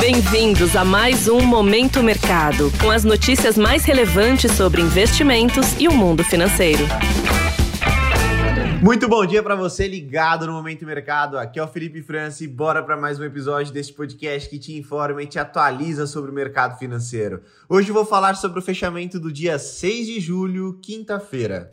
Bem-vindos a mais um Momento Mercado, com as notícias mais relevantes sobre investimentos e o mundo financeiro. Muito bom dia para você ligado no Momento Mercado. Aqui é o Felipe França e bora para mais um episódio deste podcast que te informa e te atualiza sobre o mercado financeiro. Hoje vou falar sobre o fechamento do dia 6 de julho, quinta-feira.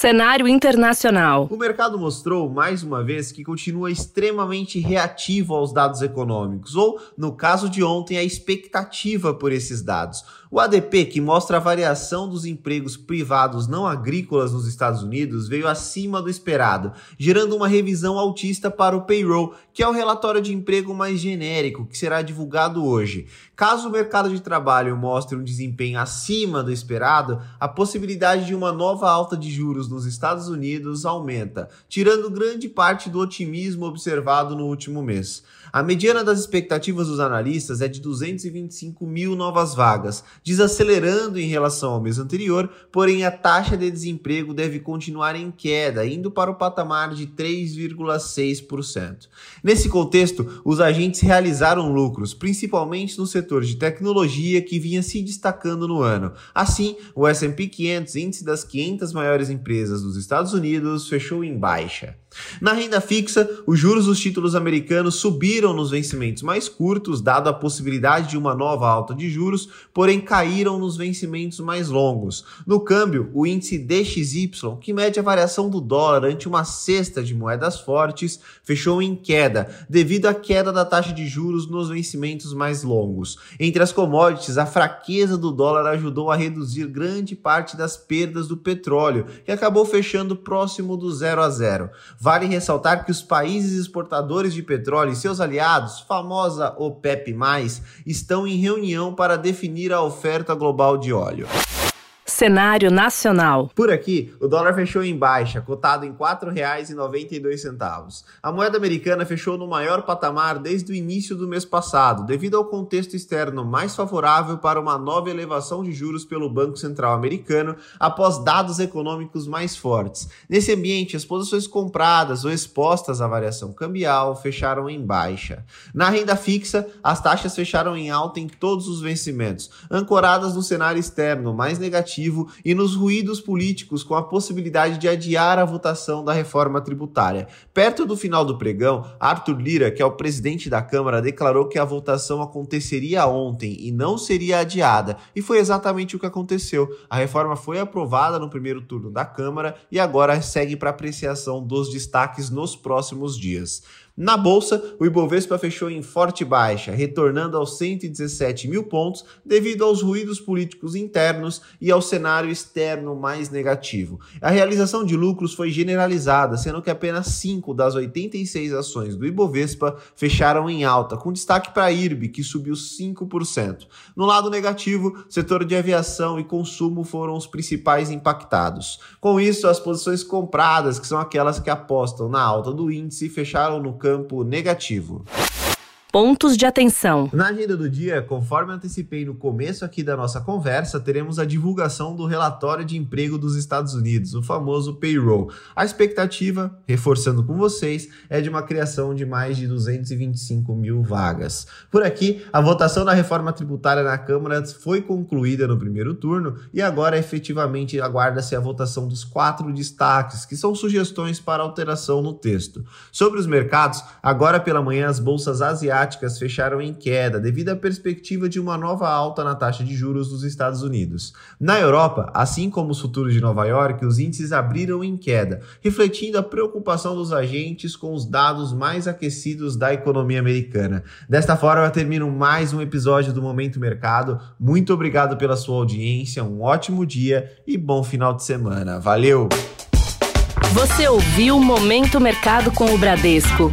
Cenário internacional. O mercado mostrou mais uma vez que continua extremamente reativo aos dados econômicos, ou, no caso de ontem, a expectativa por esses dados. O ADP, que mostra a variação dos empregos privados não agrícolas nos Estados Unidos, veio acima do esperado, gerando uma revisão altista para o payroll, que é o relatório de emprego mais genérico, que será divulgado hoje. Caso o mercado de trabalho mostre um desempenho acima do esperado, a possibilidade de uma nova alta de juros nos Estados Unidos aumenta, tirando grande parte do otimismo observado no último mês. A mediana das expectativas dos analistas é de 225 mil novas vagas, desacelerando em relação ao mês anterior, porém a taxa de desemprego deve continuar em queda, indo para o patamar de 3,6%. Nesse contexto, os agentes realizaram lucros, principalmente no setor de tecnologia que vinha se destacando no ano. Assim, o S&P 500, índice das 500 maiores empresas dos Estados Unidos, fechou em baixa. Na renda fixa, os juros dos títulos americanos subiram nos vencimentos mais curtos, dado a possibilidade de uma nova alta de juros, porém caíram nos vencimentos mais longos. No câmbio, o índice DXY, que mede a variação do dólar ante uma cesta de moedas fortes, fechou em queda, devido à queda da taxa de juros nos vencimentos mais longos. Entre as commodities, a fraqueza do dólar ajudou a reduzir grande parte das perdas do petróleo, que acabou fechando próximo do zero a zero. Vale ressaltar que os países exportadores de petróleo e seus aliados, famosa OPEP+, estão em reunião para definir a oferta global de óleo. Cenário nacional. Por aqui, o dólar fechou em baixa, cotado em R$ 4,92. A moeda americana fechou no maior patamar desde o início do mês passado, devido ao contexto externo mais favorável para uma nova elevação de juros pelo Banco Central americano após dados econômicos mais fortes. Nesse ambiente, as posições compradas ou expostas à variação cambial fecharam em baixa. Na renda fixa, as taxas fecharam em alta em todos os vencimentos, ancoradas no cenário externo mais negativo e nos ruídos políticos com a possibilidade de adiar a votação da reforma tributária. Perto do final do pregão, Arthur Lira, que é o presidente da Câmara, declarou que a votação aconteceria ontem e não seria adiada, e foi exatamente o que aconteceu. A reforma foi aprovada no primeiro turno da Câmara e agora segue para apreciação dos destaques nos próximos dias. Na bolsa, o Ibovespa fechou em forte baixa, retornando aos 117 mil pontos devido aos ruídos políticos internos e ao cenário externo mais negativo. A realização de lucros foi generalizada, sendo que apenas 5 das 86 ações do Ibovespa fecharam em alta, com destaque para a IRB, que subiu 5%. No lado negativo, setor de aviação e consumo foram os principais impactados. Com isso, as posições compradas, que são aquelas que apostam na alta do índice, fecharam no campo campo negativo. Pontos de atenção. Na agenda do dia, conforme antecipei no começo aqui da nossa conversa, teremos a divulgação do relatório de emprego dos Estados Unidos, o famoso payroll. A expectativa, reforçando com vocês, é de uma criação de mais de 225 mil vagas. Por aqui, a votação da reforma tributária na Câmara foi concluída no primeiro turno e agora efetivamente aguarda-se a votação dos quatro destaques, que são sugestões para alteração no texto. Sobre os mercados, agora pela manhã as bolsas asiáticas asiáticas fecharam em queda devido à perspectiva de uma nova alta na taxa de juros dos Estados Unidos. Na Europa, assim como os futuros de Nova York, os índices abriram em queda, refletindo a preocupação dos agentes com os dados mais aquecidos da economia americana. Desta forma, eu termino mais um episódio do Momento Mercado. Muito obrigado pela sua audiência, um ótimo dia e bom final de semana. Valeu! Você ouviu Momento Mercado com o Bradesco.